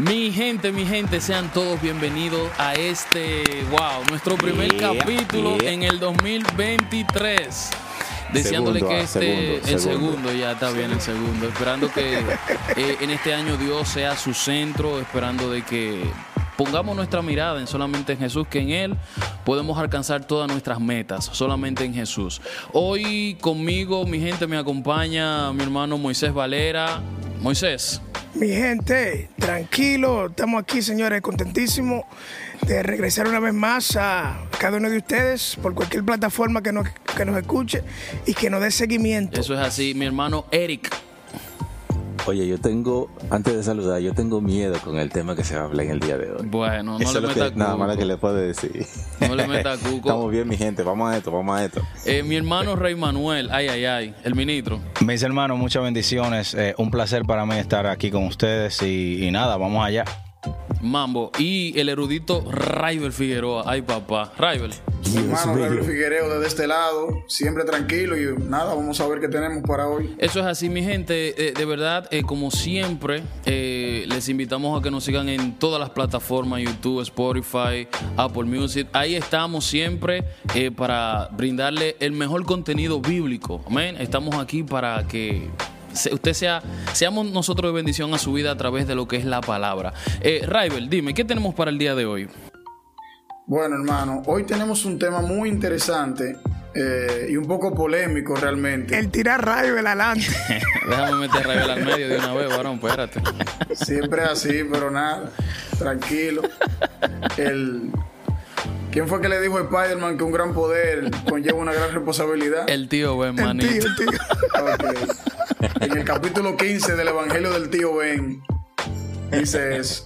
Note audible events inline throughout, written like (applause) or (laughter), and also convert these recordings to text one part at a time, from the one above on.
Mi gente, mi gente, sean todos bienvenidos a este, wow, nuestro primer Yeah, capítulo yeah. en el 2023. Deseándole Segundo, que ah, este, segundo, el segundo. segundo, ya está bien el segundo, esperando que eh, en este año Dios sea su centro, esperando de que pongamos nuestra mirada en solamente en Jesús, que en Él podemos alcanzar todas nuestras metas, solamente en Jesús. Hoy conmigo, mi gente, me acompaña mi hermano Moisés Valera. Moisés. Mi gente, tranquilo, estamos aquí, señores, contentísimos de regresar una vez más a cada uno de ustedes por cualquier plataforma que nos, que nos escuche y que nos dé seguimiento. Eso es así, mi hermano Eric. Oye, yo tengo, antes de saludar, yo tengo miedo con el tema que se va a hablar en el día de hoy. Bueno, no Eso le meta que, nada más lo cuco. que le puedo decir. No le meta cuco. Estamos bien, mi gente. Vamos a esto, vamos a esto. Eh, mi hermano Rey Manuel, ay, ay, ay, el ministro. Mis hermanos, muchas bendiciones. Eh, un placer para mí estar aquí con ustedes y, y nada, vamos allá. Mambo y el erudito Raibel Figueroa. Ay, papá. Raibel. Hermano Gabriel Figuereo desde este lado, siempre tranquilo y nada, vamos a ver qué tenemos para hoy. Eso es así, mi gente. Eh, de verdad, eh, como siempre, eh, les invitamos a que nos sigan en todas las plataformas: YouTube, Spotify, Apple Music. Ahí estamos siempre eh, para brindarle el mejor contenido bíblico. Amén. Estamos aquí para que usted sea, seamos nosotros de bendición a su vida a través de lo que es la palabra. Eh, Raibel, dime, ¿qué tenemos para el día de hoy? Bueno, hermano, hoy tenemos un tema muy interesante eh, y un poco polémico realmente. El tirar rayo adelante. (laughs) Déjame meter Raibel al medio de una vez, varón, espérate. Siempre así, pero nada, tranquilo. El... ¿Quién fue que le dijo a Spider-Man que un gran poder conlleva una gran responsabilidad? El tío Ben, El manito. tío, el tío. Ok. En el capítulo 15 del Evangelio del tío Ben dice eso.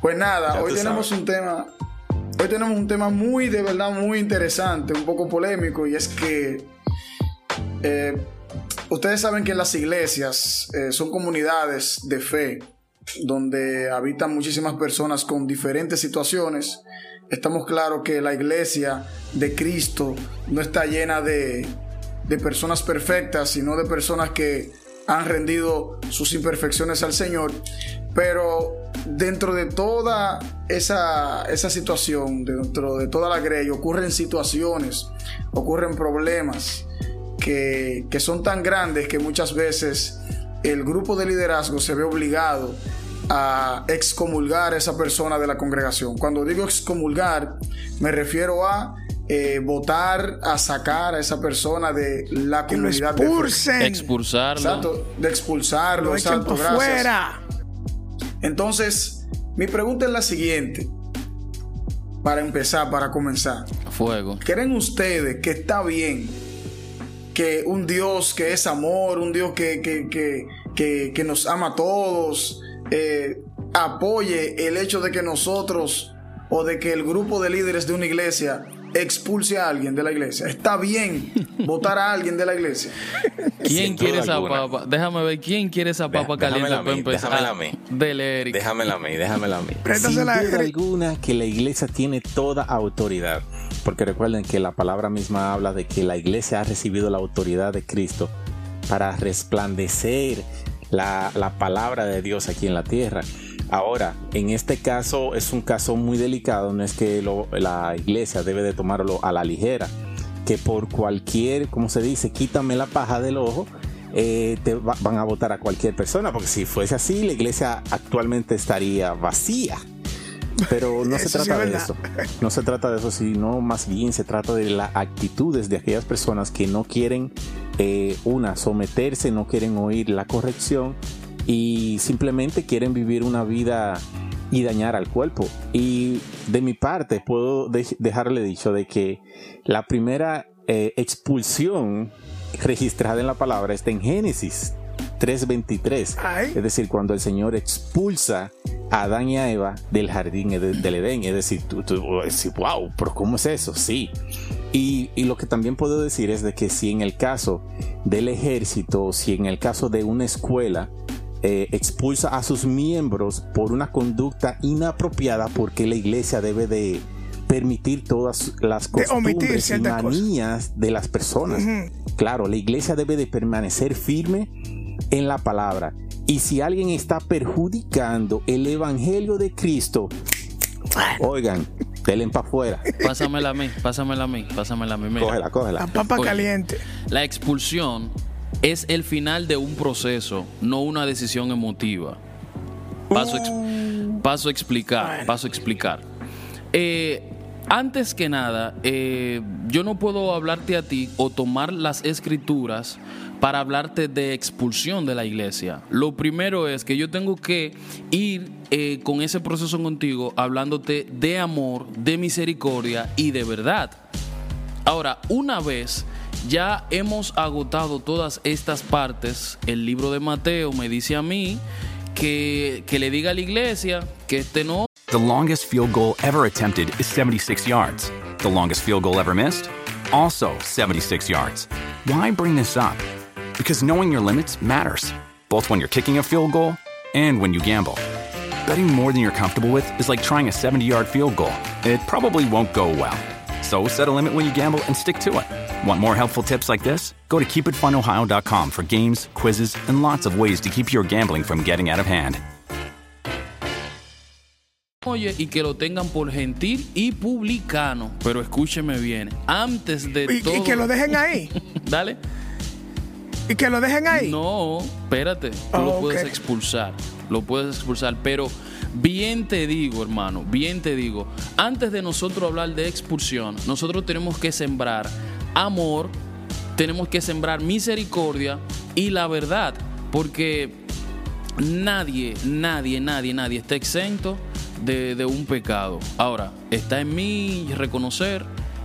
Pues nada, Ya hoy tenemos sabes. un tema, hoy tenemos un tema muy, de verdad, muy interesante, un poco polémico, y es que eh, ustedes saben que las iglesias eh, son comunidades de fe donde habitan muchísimas personas con diferentes situaciones. Estamos claros que la iglesia de Cristo no está llena de, de personas perfectas, sino de personas que han rendido sus imperfecciones al Señor. Pero dentro de toda esa, esa situación, dentro de toda la grey, ocurren situaciones, ocurren problemas que, que son tan grandes que muchas veces el grupo de liderazgo se ve obligado a excomulgar a esa persona de la congregación. Cuando digo excomulgar, me refiero a eh, votar, a sacar a esa persona de la Que lo comunidad de expulsen. Expulsarlo. Exacto, de expulsarlo, Lo exacto, gracias. fuera. Entonces, mi pregunta es la siguiente. Para empezar, para comenzar. Fuego. ¿Creen ustedes que está bien que un Dios que es amor, un Dios que, que, que, que, que nos ama a todos, eh, apoye el hecho de que nosotros o de que el grupo de líderes de una iglesia expulse a alguien de la iglesia? ¿Está bien (laughs) votar a alguien de la iglesia? ¿Quién Sin quiere esa alguna. papa? Déjame ver, ¿quién quiere esa papa Deja- caliente déjamela a para mí, empezar? déjamela a mí. Dele, Eric. Déjamela a mí, déjamela a mí. Sin duda Eric. alguna que la iglesia tiene toda autoridad. Porque recuerden que la palabra misma habla de que la iglesia ha recibido la autoridad de Cristo para resplandecer la, la palabra de Dios aquí en la tierra. Ahora, en este caso es un caso muy delicado, no es que lo- la iglesia debe de tomarlo a la ligera, que por cualquier, como se dice, quítame la paja del ojo, eh, te va- van a votar a cualquier persona, porque si fuese así, la iglesia actualmente estaría vacía. Pero no se sí trata de eso. No se trata de eso, sino más bien se trata de las actitudes de aquellas personas que no quieren, eh, una, someterse, no quieren oír la corrección y simplemente quieren vivir una vida y dañar al cuerpo. Y de mi parte puedo de- dejarle dicho de que la primera eh, expulsión registrada en la palabra está en Génesis 3.23. Ay. Es decir, cuando el Señor expulsa a Adán y a Eva del jardín de- del Edén. Es decir, tú, tú wow, pero ¿cómo es eso? Sí. Y, y lo que también puedo decir es de que si en el caso del ejército, si en el caso de una escuela, eh, expulsa a sus miembros por una conducta inapropiada, porque la iglesia debe de permitir todas las costumbres y manías de las personas. Claro, la iglesia debe de permanecer firme en la palabra Y si alguien está perjudicando el evangelio de Cristo, oigan, denle para afuera. Pásamela a mí, pásamela a mí, pásamela a mí. Mira, Cógela, La cógela. papa Oye. caliente. la expulsión es el final de un proceso, no una decisión emotiva. Paso, a ex- paso a explicar, paso a explicar. Eh, antes que nada, eh, yo no puedo hablarte a ti o tomar las escrituras para hablarte de expulsión de la iglesia. Lo primero es que yo tengo que ir eh, con ese proceso contigo hablándote de amor, de misericordia y de verdad. Ahora, una vez ya hemos agotado todas estas partes, el libro de Mateo me dice a mí que, que le diga a la iglesia que este no The longest field goal ever attempted is 76 yards. The longest field goal ever missed? Also 76 yards. Why bring this up? Because knowing your limits matters, both when you're kicking a field goal and when you gamble. Betting more than you're comfortable with is like trying a 70 yard field goal, it probably won't go well. So set a limit when you gamble and stick to it. Want more helpful tips like this? Go to keepitfunohio.com for games, quizzes, and lots of ways to keep your gambling from getting out of hand. oye y que lo tengan por gentil y publicano. Pero escúcheme bien, antes de Y, todo... y que lo dejen ahí. (laughs) Dale. Y que lo dejen ahí. No, espérate, tú Ah, lo ok. puedes expulsar, lo puedes expulsar, pero bien te digo, hermano, bien te digo, antes de nosotros hablar de expulsión, nosotros tenemos que sembrar amor, tenemos que sembrar misericordia y la verdad, porque nadie, nadie, nadie, nadie está exento de, de un pecado. Ahora, está en mí reconocer,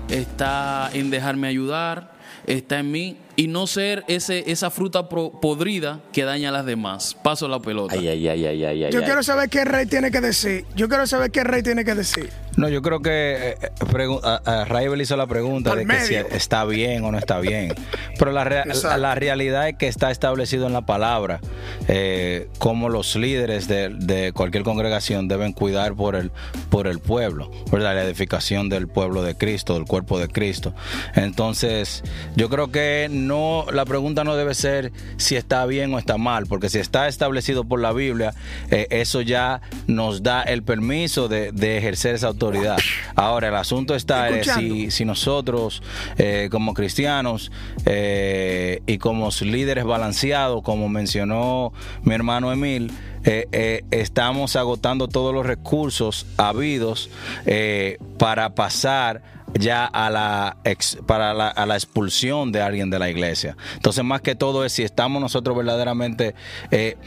está en dejarme ayudar, está en mí y no ser ese, esa fruta pro- podrida que daña a las demás. Paso la pelota. Ay, ay, ay, ay, ay, ay. Yo ay. quiero saber qué el rey tiene que decir. Yo quiero saber qué el rey tiene que decir. No, yo creo que eh, eh, a, a Raibel hizo la pregunta Por de que si está bien o no está bien. Pero la, rea- la realidad es que está establecido en la palabra eh, cómo los líderes de, de cualquier congregación deben cuidar por el, por el pueblo, ¿verdad? la edificación del pueblo de Cristo, del cuerpo de Cristo. Entonces, yo creo que no, la pregunta no debe ser si está bien o está mal, porque si está establecido por la Biblia, eh, eso ya nos da el permiso de, de ejercer esa autoridad. Ahora, el asunto está en Escuchando. si, si nosotros, eh, como cristianos eh, y como líderes balanceados, como mencionó mi hermano Emil, eh, eh, estamos agotando todos los recursos habidos eh, para pasar ya a la, para la, a la expulsión de alguien de la iglesia. Entonces, más que todo es si estamos nosotros verdaderamente eh,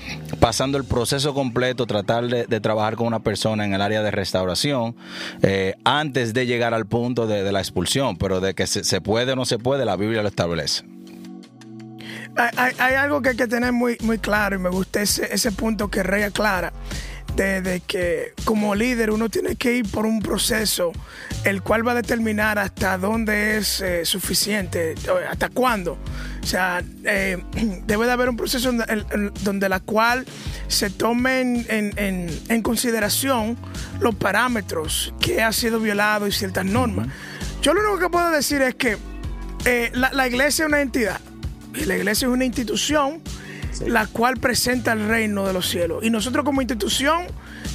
pasando el proceso completo, tratar de, trabajar con una persona en el área de restauración, eh, antes de llegar al punto de, la expulsión, pero de que se, puede o no se puede, la Biblia lo establece. Hay algo que hay que tener muy, muy claro y me gusta ese, ese punto que Rey aclara. De, de que como líder uno tiene que ir por un proceso el cual va a determinar hasta dónde es eh, suficiente, hasta cuándo. O sea, eh, (clears throat) debe de haber un proceso en- en- donde la cual se tomen en, en- en consideración los parámetros que ha sido violado y ciertas normas. Yo lo único que puedo decir es que eh, la, la iglesia es una entidad. Y la iglesia es una institución la cual presenta el reino de los cielos. Y nosotros como institución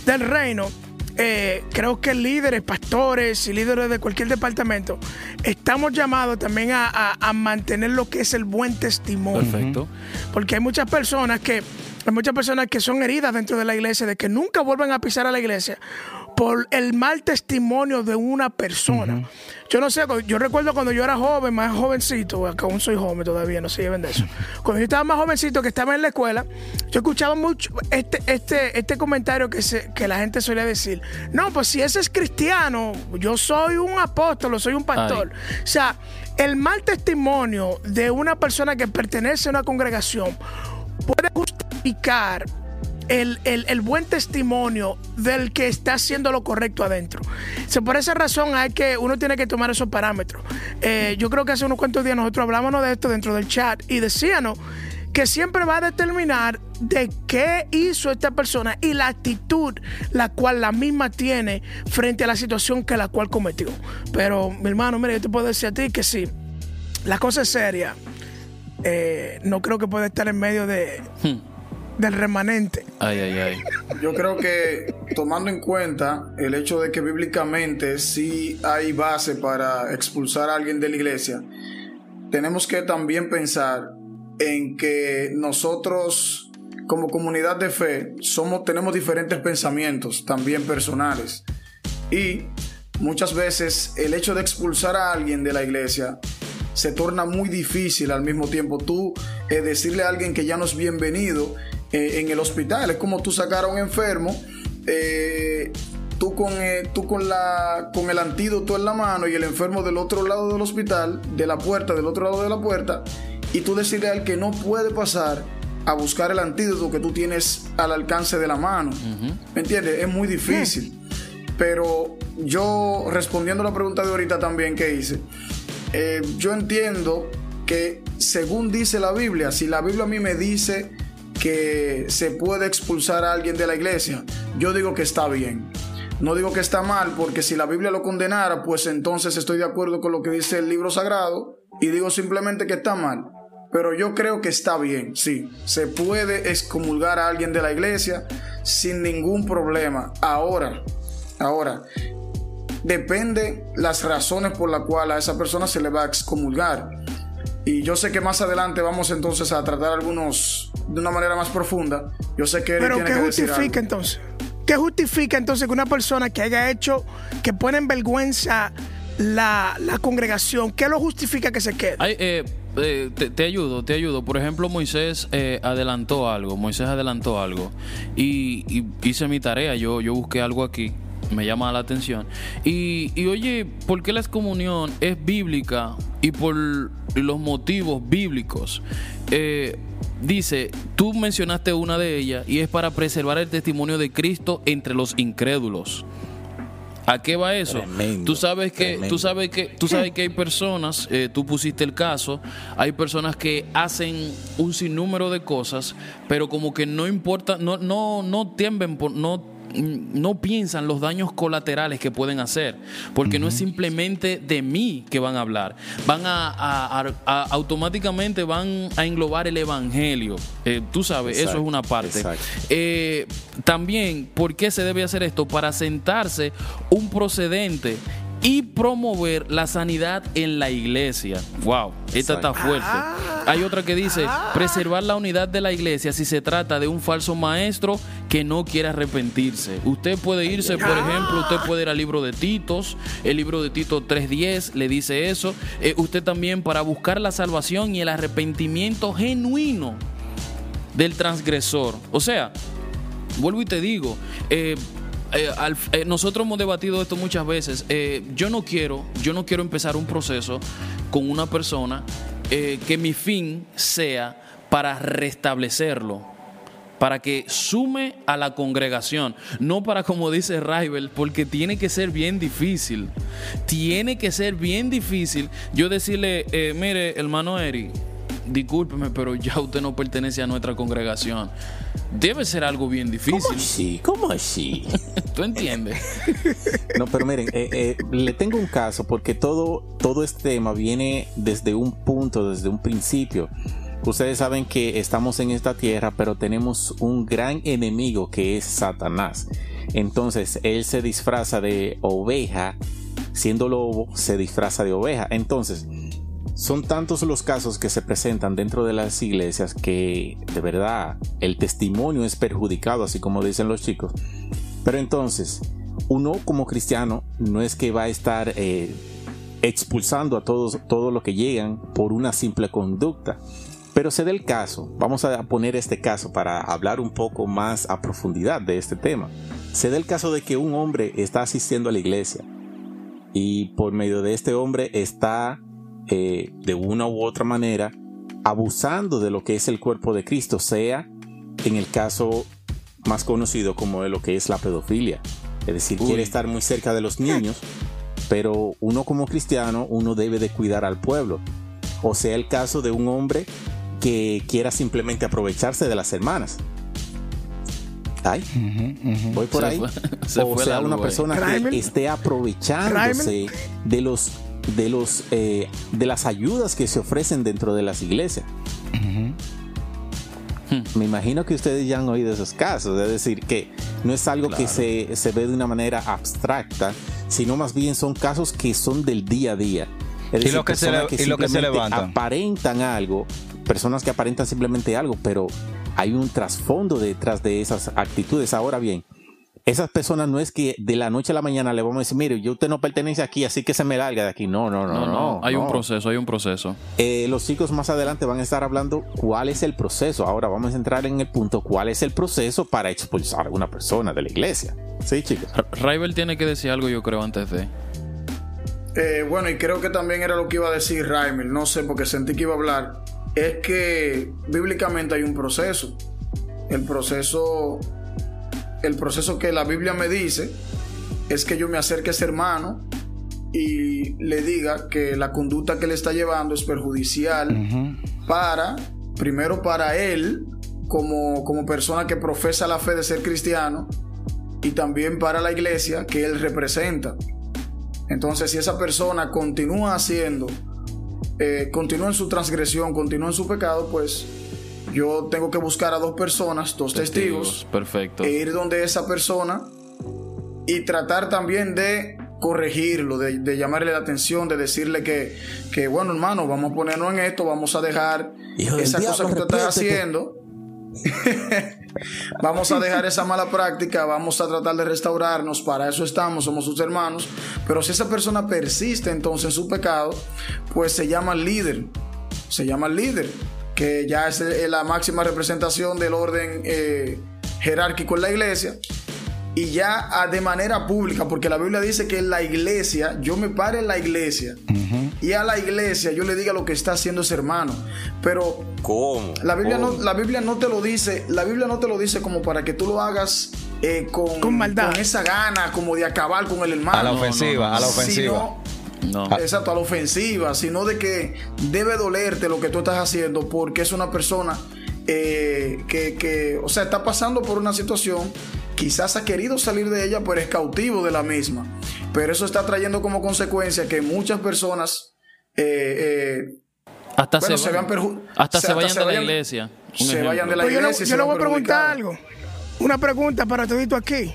del reino, eh, creo que líderes, pastores y líderes de cualquier departamento, estamos llamados también a, a- a mantener lo que es el buen testimonio. Perfecto. Porque hay muchas personas que hay muchas personas que son heridas dentro de la iglesia de que nunca vuelven a pisar a la iglesia por el mal testimonio de una persona. Yo no sé, yo recuerdo cuando yo era joven, más jovencito, que aún soy joven todavía, no se lleven de eso. Cuando yo estaba más jovencito, que estaba en la escuela, yo escuchaba mucho este, este, este comentario que, se, que la gente solía decir, no, pues si ese es cristiano, yo soy un apóstol, soy un pastor. O sea, el mal testimonio de una persona que pertenece a una congregación puede justificar el, el- buen testimonio del que está haciendo lo correcto adentro. O por esa razón hay que, uno tiene que tomar esos parámetros. Eh, yo creo que hace unos cuantos días nosotros hablábamos de esto dentro del chat y decíamos que siempre va a determinar de qué hizo esta persona y la actitud la cual la misma tiene frente a la situación que la cual cometió. Pero, mi hermano, mira, yo te puedo decir a ti que sí, la cosa es seria. Eh, no creo que pueda estar en medio de, del remanente. Ay, ay, ay. Yo creo que tomando en cuenta el hecho de que bíblicamente sí hay base para expulsar a alguien de la iglesia, tenemos que también pensar en que nosotros como comunidad de fe somos tenemos diferentes pensamientos también personales y muchas veces el hecho de expulsar a alguien de la iglesia se torna muy difícil al mismo tiempo tú eh, decirle a alguien que ya no es bienvenido eh, en el hospital. Es como tú sacar a un enfermo, eh, tú, con, tú con, la, con el antídoto en la mano y el enfermo del otro lado del hospital, de la puerta, del otro lado de la puerta, y tú decirle al que no puede pasar a buscar el antídoto que tú tienes al alcance de la mano. ¿Me entiendes? Es muy difícil. Pero yo, respondiendo a la pregunta de ahorita también que hice, eh, yo entiendo que según dice la Biblia, si la Biblia a mí me dice que se puede expulsar a alguien de la iglesia, yo digo que está bien. No digo que está mal, porque si la Biblia lo condenara, pues entonces estoy de acuerdo con lo que dice el libro sagrado y digo simplemente que está mal. Pero yo creo que está bien, sí. Se puede excomulgar a alguien de la iglesia sin ningún problema. Ahora, ahora, depende las razones por las cuales a esa persona se le va a excomulgar. Y yo sé que más adelante vamos entonces a tratar algunos de una manera más profunda. Yo sé que... Pero ¿qué justifica entonces? ¿Qué justifica entonces que una persona que haya hecho, que pone en vergüenza la, congregación, qué lo justifica que se quede? Eh, eh, te, ayudo, te ayudo. Por ejemplo, Moisés eh, adelantó algo. Moisés adelantó algo. Y, y, hice mi tarea. Yo, yo busqué algo aquí me llama la atención. Y, y oye, ¿por qué la excomunión es bíblica y por los motivos bíblicos? Eh, dice, tú mencionaste una de ellas y es para preservar el testimonio de Cristo entre los incrédulos. ¿A qué va eso? tú sabes que, tú sabes que, tú sabes que hay personas, eh, tú pusiste el caso, hay personas que hacen un sinnúmero de cosas, pero como que no importa, no, no, no tiemblen por, no no piensan los daños colaterales que pueden hacer, porque no es simplemente de mí que van a hablar, van a, automáticamente van a englobar el evangelio. Eh, tú sabes, eso es una parte. Eh, también, ¿por qué se debe hacer esto? Para sentarse un procedente y promover la sanidad en la iglesia. Wow, esta está fuerte. Hay otra que dice, preservar la unidad de la iglesia si se trata de un falso maestro que no quiere arrepentirse. Usted puede irse, por ejemplo, usted puede ir al libro de Titos, el libro de Tito 3.10 le dice eso. Eh, usted también para buscar la salvación y el arrepentimiento genuino del transgresor. O sea, vuelvo y te digo, eh, eh, eh, nosotros hemos debatido esto muchas veces. Eh, yo no quiero, yo no quiero empezar un proceso con una persona que mi fin sea para restablecerlo, para que sume a la congregación, no para como dice Raibel, porque tiene que ser bien difícil. Tiene que ser bien difícil yo decirle, mire, hermano Eri, discúlpeme, pero ya usted no pertenece a nuestra congregación. Debe ser algo bien difícil. ¿Cómo así? ¿Cómo (laughs) así? ¿Tú entiendes? (laughs) No, pero miren, eh, eh, le tengo un caso porque todo, todo este tema viene desde un punto, desde un principio. Ustedes saben que estamos en esta tierra, pero tenemos un gran enemigo que es Satanás. Entonces, él se disfraza de oveja, siendo lobo, se disfraza de oveja. Entonces, son tantos los casos que se presentan dentro de las iglesias que de verdad el testimonio es perjudicado, así como dicen los chicos. Pero entonces, uno como cristiano no es que va a estar eh, expulsando a todos todo lo que llegan por una simple conducta. Pero se da el caso, vamos a poner este caso para hablar un poco más a profundidad de este tema. Se da el caso de que un hombre está asistiendo a la iglesia y por medio de este hombre está eh, de una u otra manera abusando de lo que es el cuerpo de Cristo, sea en el caso más conocido como de lo que es la pedofilia. Es decir, quiere estar muy cerca de los niños, pero uno como cristiano, uno debe de cuidar al pueblo. O sea, el caso de un hombre que quiera simplemente aprovecharse de las hermanas. Ay, voy por ahí. (laughs) o sea, una persona que esté aprovechándose de los de, los, eh, de las ayudas que se ofrecen dentro de las iglesias. Me imagino que ustedes ya han oído esos casos, es decir, que no es algo que se, se, ve de una manera abstracta, sino más bien son casos que son del día a día. y lo que se, y lo que se levantan. Aparentan algo, personas que aparentan simplemente algo, pero hay un trasfondo detrás de esas actitudes. Ahora bien, esas personas no es que de la noche a la mañana le vamos a decir, mire, yo usted no pertenece aquí, así que se me larga de aquí. No, no, no, no. hay un proceso, hay un proceso. Eh, los chicos más adelante van a estar hablando cuál es el proceso. Ahora vamos a entrar en el punto, cuál es el proceso para expulsar a una persona de la iglesia. Sí, chicos. Raibel tiene que decir algo, yo creo, antes de... Eh, bueno, y creo que también era lo que iba a decir Raimel, no sé, porque sentí que iba a hablar. Es que bíblicamente hay un proceso. El proceso el proceso que la Biblia me dice es que yo me acerque a ese hermano y le diga que la conducta que le está llevando es perjudicial para, primero para él, como, como persona que profesa la fe de ser cristiano, y también para la iglesia que él representa. Entonces, si esa persona continúa haciendo, eh, continúa en su transgresión, continúa en su pecado, pues yo tengo que buscar a dos personas, dos testigos, perfecto. e ir donde esa persona y tratar también de corregirlo, de, llamarle la atención, de decirle que, que, bueno, hermano, vamos a ponernos en esto, vamos a dejar esa cosa que tú estás haciendo. (laughs) vamos a dejar esa mala práctica, vamos a tratar de restaurarnos, para eso estamos, somos sus hermanos. Pero si esa persona persiste entonces en su pecado, pues se llama líder, se llama líder que ya es eh, la máxima representación del orden eh, jerárquico en la iglesia, y ya ah, de manera pública, porque la Biblia dice que en la iglesia, yo me pare en la iglesia, y a la iglesia yo le diga lo que está haciendo ese hermano, pero ¿Cómo? La Biblia, No, la Biblia no te lo dice, la Biblia no te lo dice como para que tú lo hagas eh, con, con maldad, con esa gana como de acabar con el hermano. A la ofensiva, a la ofensiva. No. Exacto, a la ofensiva, sino de que debe dolerte lo que tú estás haciendo porque es una persona eh, que, o sea, está pasando por una situación, quizás ha querido salir de ella, pero es cautivo de la misma. Pero eso está trayendo como consecuencia que muchas personas... Eh, eh, hasta se, vean hasta se, vayan de la iglesia. Se vayan de la iglesia. Yo, le voy a preguntar algo. Una pregunta para todito aquí.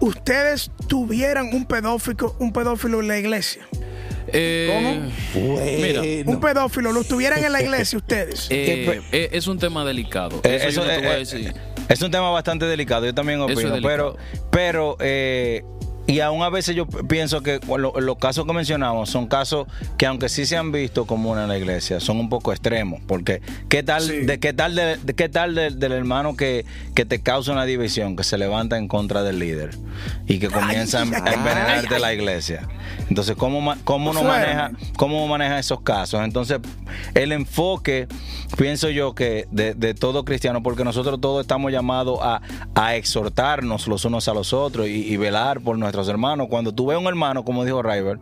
¿Ustedes tuvieran un pedófilo, un pedófilo en la iglesia? Eh, ¿Cómo? Mira, un pedófilo, ¿lo tuvieran en la iglesia ustedes? Eh, eh, es un tema delicado. Eso, es un tema bastante delicado, yo también opino, pero, pero y aún a veces yo pienso que los casos que mencionamos son casos que aunque sí se han visto comunes en la iglesia, son un poco extremos. Porque ¿qué tal, de, qué tal, de, qué tal del hermano que, que, te causa una división, que se levanta en contra del líder y que comienza a envenenarte la iglesia? Entonces, ¿cómo, cómo, uno maneja, ¿cómo maneja esos casos? Entonces, el enfoque, pienso yo que de, todo cristiano, porque nosotros todos estamos llamados a, a exhortarnos los unos a los otros y, y velar por nuestra hermanos. Cuando tú ves a un hermano, como dijo River,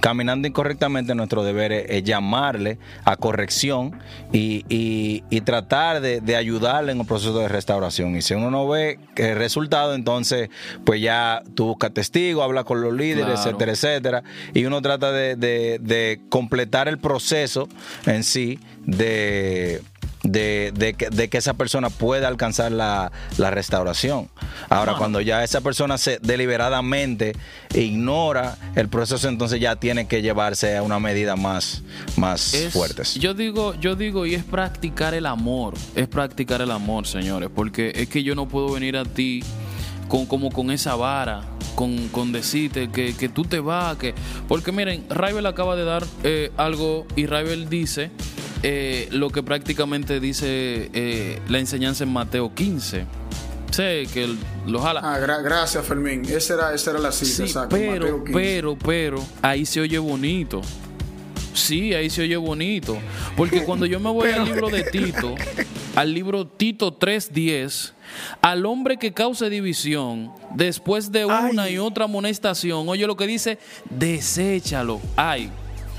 caminando incorrectamente, nuestro deber es, llamarle a corrección y, tratar de, ayudarle en el proceso de restauración. Y si uno no ve el resultado, entonces, pues ya tú buscas testigos, habla con los líderes, etcétera, etcétera. Y uno trata de completar el proceso en sí de de, que, esa persona pueda alcanzar la, restauración. Ahora, cuando ya esa persona se deliberadamente ignora el proceso, entonces ya tiene que llevarse a una medida más, más fuertes. Yo digo, yo digo, y es practicar el amor, es practicar el amor, señores, porque es que yo no puedo venir a ti con, como con esa vara, con, con decirte que, tú te vas, que... Porque miren, Raibel acaba de dar eh, algo y Raibel dice eh, lo que prácticamente dice eh, la enseñanza en Mateo 15. Sé que lo jala. Ah, gracias, Fermín. Esa era, esa era la cita, Pero, pero, pero, ahí se oye bonito. Sí, ahí se oye bonito. Porque cuando yo me voy al (laughs) libro de Tito, al libro Tito 3.10, al hombre que cause división, después de una y otra amonestación, oye lo que dice, deséchalo. Ay,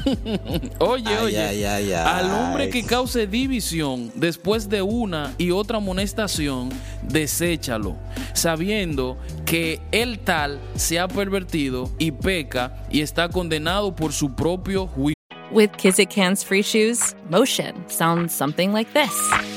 (laughs) oye, oye, al hombre que cause división después de una y otra amonestación, deséchalo, sabiendo que el tal se ha pervertido y peca y está condenado por su propio juicio. With Kizik hands free shoes, motion sounds something like this.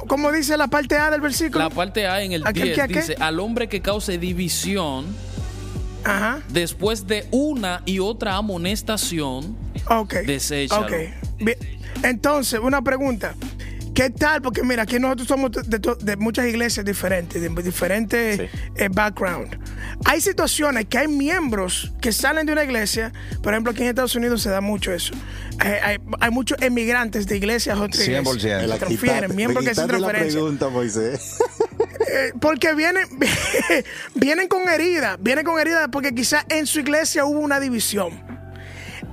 ¿Cómo dice la parte A del versículo? La parte A en el ¿A qué, 10 qué, qué? dice, al hombre que cause división Ajá. después de una y otra amonestación, Ok. Deséchalo. Ok. Bien. Entonces, una pregunta. ¿Qué tal? Porque mira, aquí nosotros somos de, muchas iglesias diferentes, de diferentes Sí. eh, background. Hay situaciones que hay miembros que salen de una iglesia, por ejemplo, aquí en Estados Unidos se da mucho eso. Hay, hay- hay muchos emigrantes de iglesias a otras 100%. iglesias. La Se transfieren, miembros que se transferencia. pregunta, Moisés. (laughs) Eh, porque vienen, (laughs) vienen con heridas, vienen con heridas porque quizás en su iglesia hubo una división.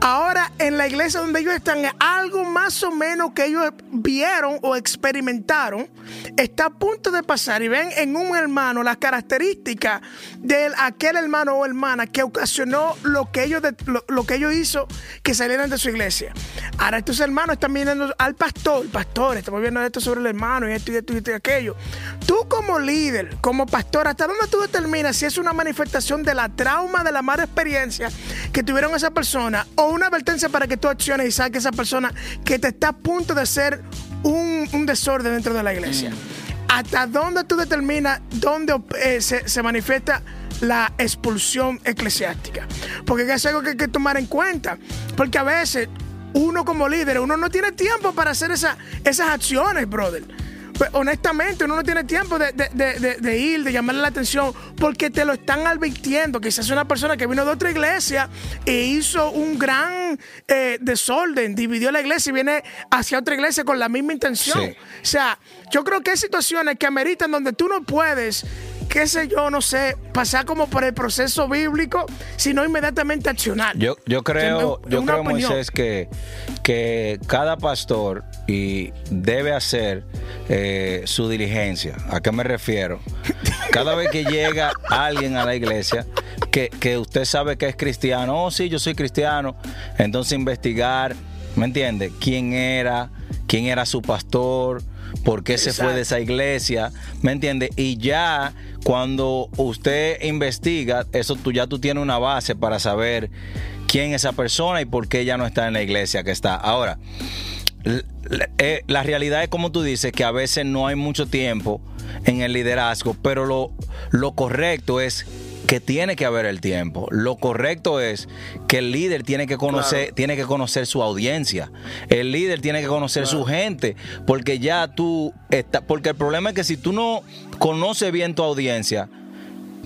Ahora, en la iglesia donde ellos están, algo más o menos que ellos vieron o experimentaron está a punto de pasar y ven en un hermano las características de aquel hermano o hermana que ocasionó lo que ellos, de- lo, que ellos hizo que salieran de su iglesia. Ahora, estos hermanos están viendo al pastor, pastor, estamos viendo esto sobre el hermano y esto y esto y esto y aquello. Tú como líder, como pastor, ¿hasta dónde tú determinas si es una manifestación de la trauma, de la mala experiencia que tuvieron esa persona o una advertencia para que tú acciones y saques a esa persona que te está a punto de hacer un, un desorden dentro de la iglesia? ¿Hasta dónde tú determinas dónde eh, se, se manifiesta la expulsión eclesiástica? Porque es algo que hay que tomar en cuenta. Porque a veces uno como líder, uno no tiene tiempo para hacer esa- esas acciones, brother. Pues, honestamente, uno no tiene tiempo de, de- de- de- de ir, de llamarle la atención, porque te lo están advirtiendo. Quizás una persona que vino de otra iglesia e hizo un gran eh, desorden, dividió la iglesia y viene hacia otra iglesia con la misma intención. Sí. O sea, yo creo que hay situaciones que ameritan donde tú no puedes, qué sé yo, no sé, pasar como por el proceso bíblico, sino inmediatamente accionar. Yo, yo creo, yo creo. Moisés, que, que cada pastor y debe hacer eh, su diligencia. ¿A qué me refiero? Cada vez que llega alguien a la iglesia, que, que usted sabe que es cristiano, oh sí, yo soy cristiano, entonces investigar, ¿me entiende? ¿Quién era? ¿Quién era su pastor? ¿Por qué se fue de esa iglesia? ¿Me entiende? Y ya cuando usted investiga, eso tú ya tú tienes una base para saber quién es esa persona y por qué ya no está en la iglesia que está. Ahora, eh, la realidad es como tú dices, que a veces no hay mucho tiempo en el liderazgo, pero lo, lo correcto es que tiene que haber el tiempo. Lo correcto es que el líder tiene que conocer, tiene que conocer su audiencia. El líder tiene que conocer su gente, porque ya tú está, porque el problema es que si tú no conoces bien tu audiencia,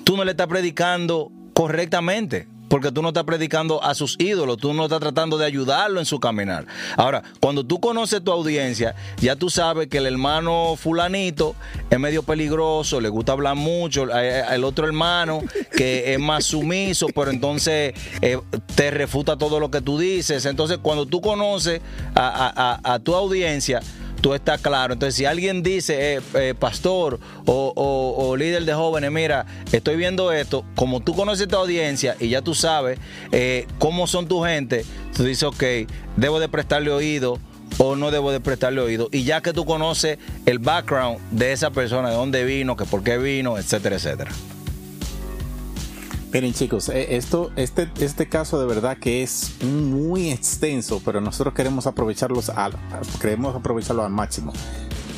tú no le estás predicando correctamente. Porque tú no estás predicando a sus ídolos, tú no estás tratando de ayudarlo en su caminar. Ahora, cuando tú conoces tu audiencia, ya tú sabes que el hermano fulanito es medio peligroso, le gusta hablar mucho, el otro hermano que es más sumiso, pero entonces eh, te refuta todo lo que tú dices. Entonces, cuando tú conoces a tu audiencia, tú estás claro. Entonces, si alguien dice, eh, eh, pastor o, líder de jóvenes, mira, estoy viendo esto, como tú conoces tu audiencia y ya tú sabes eh, cómo son tu gente, tú dices, ok, debo de prestarle oído o no debo de prestarle oído. Y ya que tú conoces el background de esa persona, de dónde vino, que por qué vino, etcétera, etcétera. Miren chicos, eh, esto, este, este caso de verdad que es muy extenso, pero nosotros queremos aprovecharlos al, aprovecharlo al máximo.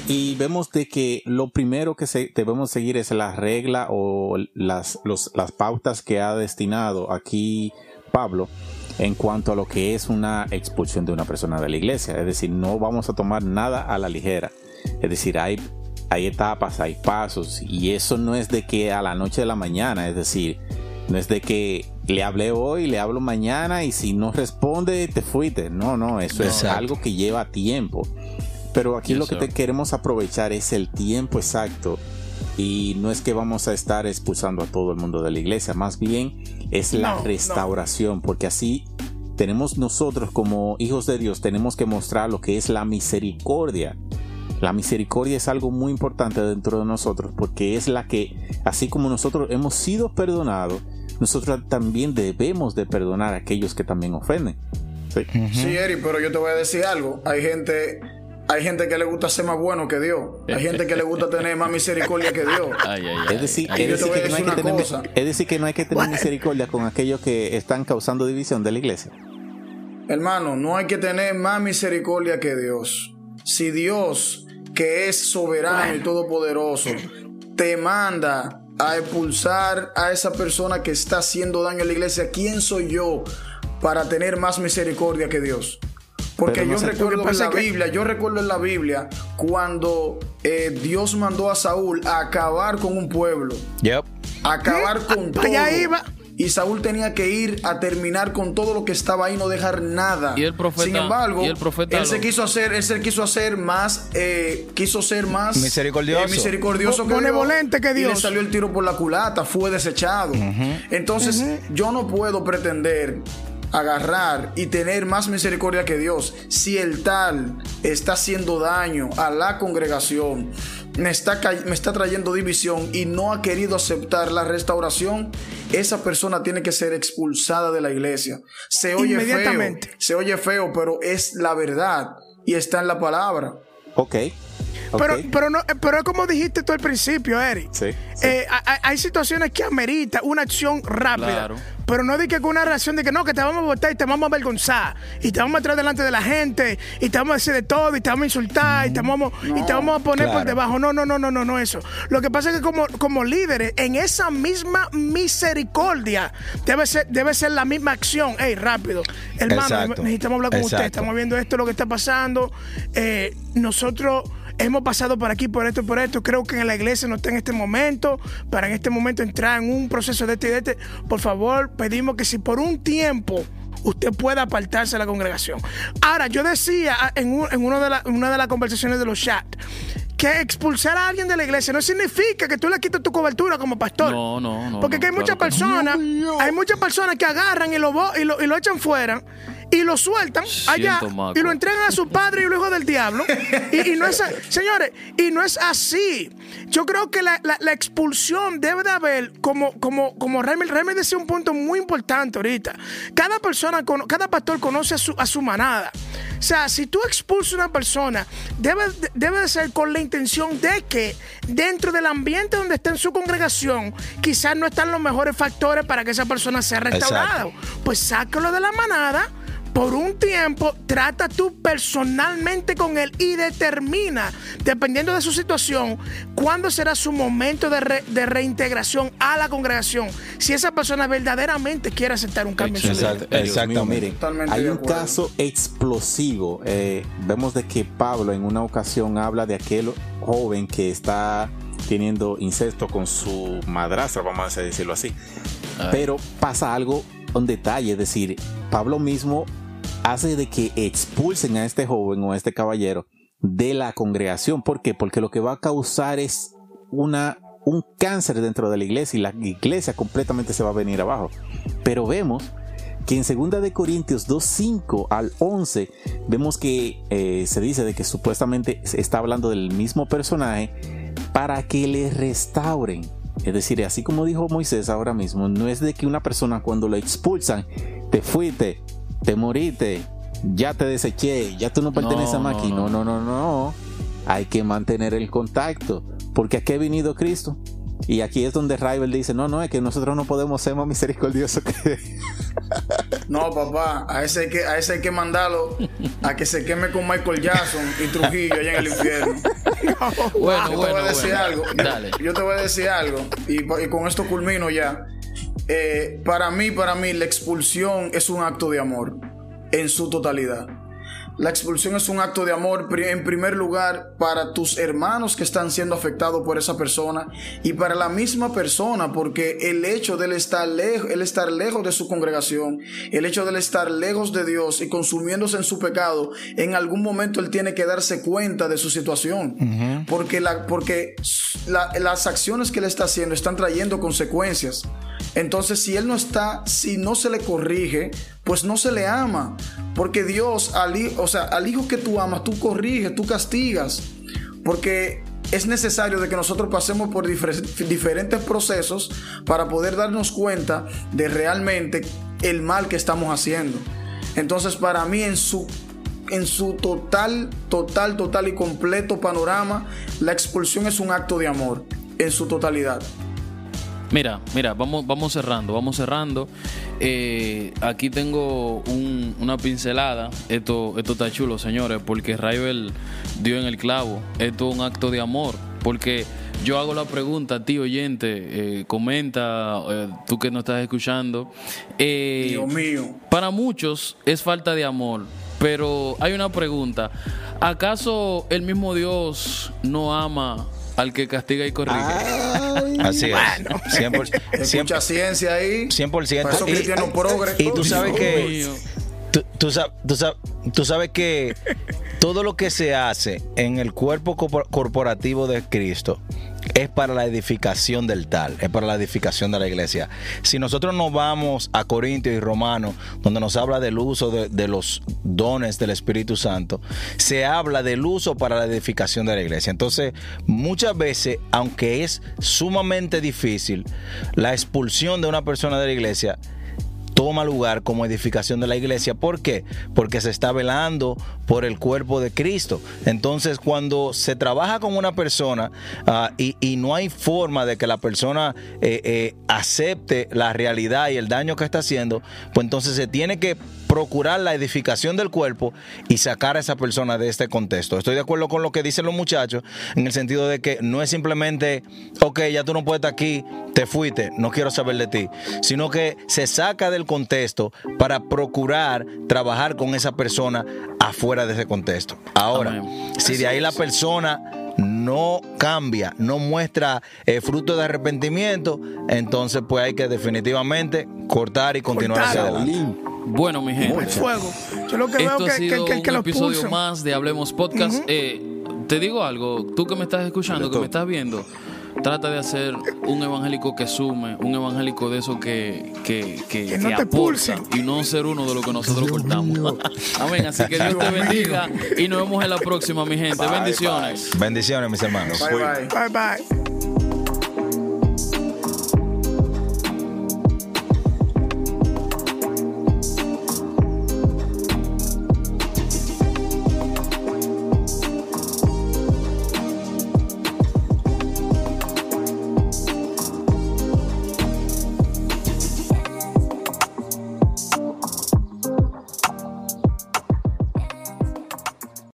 Y vemos de que lo primero que debemos seguir es la regla o las, las pautas que ha destinado aquí Pablo en cuanto a lo que es una expulsión de una persona de la iglesia. Es decir, no vamos a tomar nada a la ligera. Es decir, hay, hay etapas, hay pasos, y eso no es de que a la noche de la mañana, es decir, no es de que le hablé hoy, le hablo mañana y si no responde te fuiste. No, no, eso es Exacto. algo que lleva tiempo. Pero aquí Yes, lo que sir. te queremos aprovechar es el tiempo exacto y no es que vamos a estar expulsando a todo el mundo de la iglesia, más bien es la No, no. restauración, porque así tenemos nosotros como hijos de Dios, tenemos que mostrar lo que es la misericordia, La misericordia es algo muy importante dentro de nosotros porque es la que, así como nosotros hemos sido perdonados, nosotros también debemos de perdonar a aquellos que también ofenden. Sí, sí Eri, pero yo te voy a decir algo. Hay gente hay gente que le gusta ser más bueno que Dios. Hay gente que le gusta tener más misericordia que Dios. es decir, que no hay que tener, misericordia con aquellos que están causando división de la iglesia. Hermano, no hay que tener más misericordia que Dios. Si Dios, que es soberano y todopoderoso, te manda a expulsar a esa persona que está haciendo daño a la iglesia, ¿quién soy yo para tener más misericordia que Dios? Porque yo recuerdo en la Biblia, yo recuerdo en la Biblia cuando eh, Dios mandó a Saúl a acabar con un pueblo. Yep. acabar con todo. Y Saúl tenía que ir a terminar con todo lo que estaba ahí, no dejar nada. Y el profeta. Sin embargo, el profeta él se quiso hacer, él se quiso hacer más, eh, quiso ser más misericordioso, eh, misericordioso que, Dios, que Dios. Y le salió el tiro por la culata, fue desechado. Entonces, yo no puedo pretender agarrar y tener más misericordia que Dios, si el tal está haciendo daño a la congregación, me está, me está trayendo división y no ha querido aceptar la restauración, esa persona tiene que ser expulsada de la iglesia. Se oye feo, se oye feo, pero es la verdad y está en la palabra. Ok. Pero, pero, no, pero como dijiste tú al principio, Eric. Sí, eh, hay, situaciones que amerita una acción rápida. Pero no di que con una reacción de que no, que te vamos a votar y te vamos a avergonzar. Y te vamos a traer delante de la gente. Y te vamos a decir de todo. Y te vamos a insultar. Y te vamos, y te vamos a poner por debajo. No, no, no, no, no, no, eso. Lo que pasa es que como, como líderes, en esa misma misericordia, debe ser, debe ser la misma acción. Ey, rápido. Hermano, necesitamos hablar con usted. Estamos viendo esto, lo que está pasando. Eh, nosotros hemos pasado por aquí, por esto, por esto. Creo que en la iglesia no está en este momento, para en este momento entrar en un proceso de este y de este. Por favor, pedimos que si por un tiempo usted pueda apartarse de la congregación. Ahora, yo decía en, una de las conversaciones de los chats que expulsar a alguien de la iglesia no significa que tú le quites tu cobertura como pastor. No, no, no. Porque hay muchas personas, hay muchas personas que agarran y lo, y lo, y lo echan fuera y lo sueltan allá y lo entregan a su padre y luego del diablo. Y, no es, (laughs) señores, y no es así. Yo creo que la, expulsión debe de haber, como, como, como Remy, decía un punto muy importante ahorita. Cada persona, cada pastor conoce a su, a su manada. O sea, si tú expulsas a una persona, debe, debe de ser con la intención de que dentro del ambiente donde está en su congregación, quizás no están los mejores factores para que esa persona sea restaurada. Pues sácalo de la manada por un tiempo, trata tú personalmente con él y determina, dependiendo de su situación, cuándo será su momento de, reintegración a la congregación. Si esa persona verdaderamente quiere aceptar un cambio en su vida. Exactamente. hay un caso explosivo. Eh, vemos de que Pablo en una ocasión habla de aquel joven que está teniendo incesto con su madrastra, vamos a decirlo así. Pero pasa algo, un detalle, es decir, Pablo mismo hace de que expulsen a este joven o a este caballero de la congregación. ¿Por qué? Porque lo que va a causar es una, un cáncer dentro de la iglesia y la iglesia completamente se va a venir abajo. Pero vemos que en 2 de Corintios 2.5 al 11 vemos que eh, se dice de que supuestamente está hablando del mismo personaje para que le restauren. Es decir, así como dijo Moisés ahora mismo, no es de que una persona cuando lo expulsan, te fuiste, te moriste, ya te deseché, ya tú no perteneces a aquí. No, no, no, no. Hay que mantener el contacto. Porque aquí ha venido Cristo. Y aquí es donde Rival dice, no, no, es que nosotros no podemos ser más misericordiosos que... (laughs) no, papá, a ese, hay que, a ese hay que mandarlo a que se queme con Michael Jackson y Trujillo allá en el infierno. (laughs) bueno, yo te voy a decir algo. Yo, te voy a decir algo. Y, y con esto culmino ya. Eh, para mí, para mí, la expulsión es un acto de amor en su totalidad. La expulsión es un acto de amor en primer lugar para tus hermanos que están siendo afectados por esa persona y para la misma persona porque el hecho de él estar lejos, él estar lejos de su congregación, el hecho de él estar lejos de Dios y consumiéndose en su pecado, en algún momento él tiene que darse cuenta de su situación porque, la, porque las acciones que él está haciendo están trayendo consecuencias. Entonces, si él no está, si no se le corrige, pues no se le ama. Porque Dios, al, o sea, al hijo que tú amas, tú corriges, tú castigas. porque es necesario de que nosotros pasemos por diferentes procesos para poder darnos cuenta de realmente el mal que estamos haciendo. Entonces, para mí, en su, en su total, total, total y completo panorama, la expulsión es un acto de amor, en su totalidad. Mira, mira, vamos, vamos cerrando, vamos cerrando. Eh, aquí tengo una pincelada. Esto, esto está chulo, señores, porque Raibel dio en el clavo. Esto es un acto de amor, porque yo hago la pregunta a ti, oyente, eh, comenta, eh, tú que no estás escuchando. Dios mío. Para muchos es falta de amor, pero hay una pregunta. ¿Acaso el mismo Dios no ama al que castiga y corrige. Así es. 100%, mucha (laughs) ciencia ahí. 100%. Y, y, tú sabes que... Tú, tú, sabes que todo lo que se hace en el cuerpo corporativo de Cristo es para la edificación del tal, es para la edificación de la iglesia. Si nosotros nos vamos a Corintios y Romanos, donde nos habla del uso de, los dones del Espíritu Santo, se habla del uso para la edificación de la iglesia. Entonces, muchas veces, aunque es sumamente difícil, la expulsión de una persona de la iglesia toma lugar como edificación de la iglesia. ¿Por qué? Porque se está velando por el cuerpo de Cristo. Entonces, cuando se trabaja con una persona ah, y, no hay forma de que la persona eh, eh, acepte la realidad y el daño que está haciendo, pues entonces se tiene que procurar la edificación del cuerpo y sacar a esa persona de este contexto. Estoy de acuerdo con lo que dicen los muchachos en el sentido de que no es simplemente, ok, ya tú no puedes estar aquí, te fuiste, no quiero saber de ti, sino que se saca del contexto para procurar trabajar con esa persona afuera de ese contexto. Ahora, si de ahí la persona no cambia, no muestra eh, fruto de arrepentimiento, entonces pues hay que definitivamente cortar y continuar hacia adelante. Bueno, mi gente. fuego. Yo lo que Esto veo ha sido que, un episodio más de Hablemos Podcast. eh, te digo algo, tú que me estás escuchando, que me estás viendo, trata de hacer un evangélico que sume, un evangélico de eso que, que, que, que, no aporta, y no ser uno de lo que nosotros cortamos. Amén. Así que Dios te bendiga y nos vemos en la próxima, mi gente. Bendiciones. Bendiciones, mis hermanos. bye. bye, bye.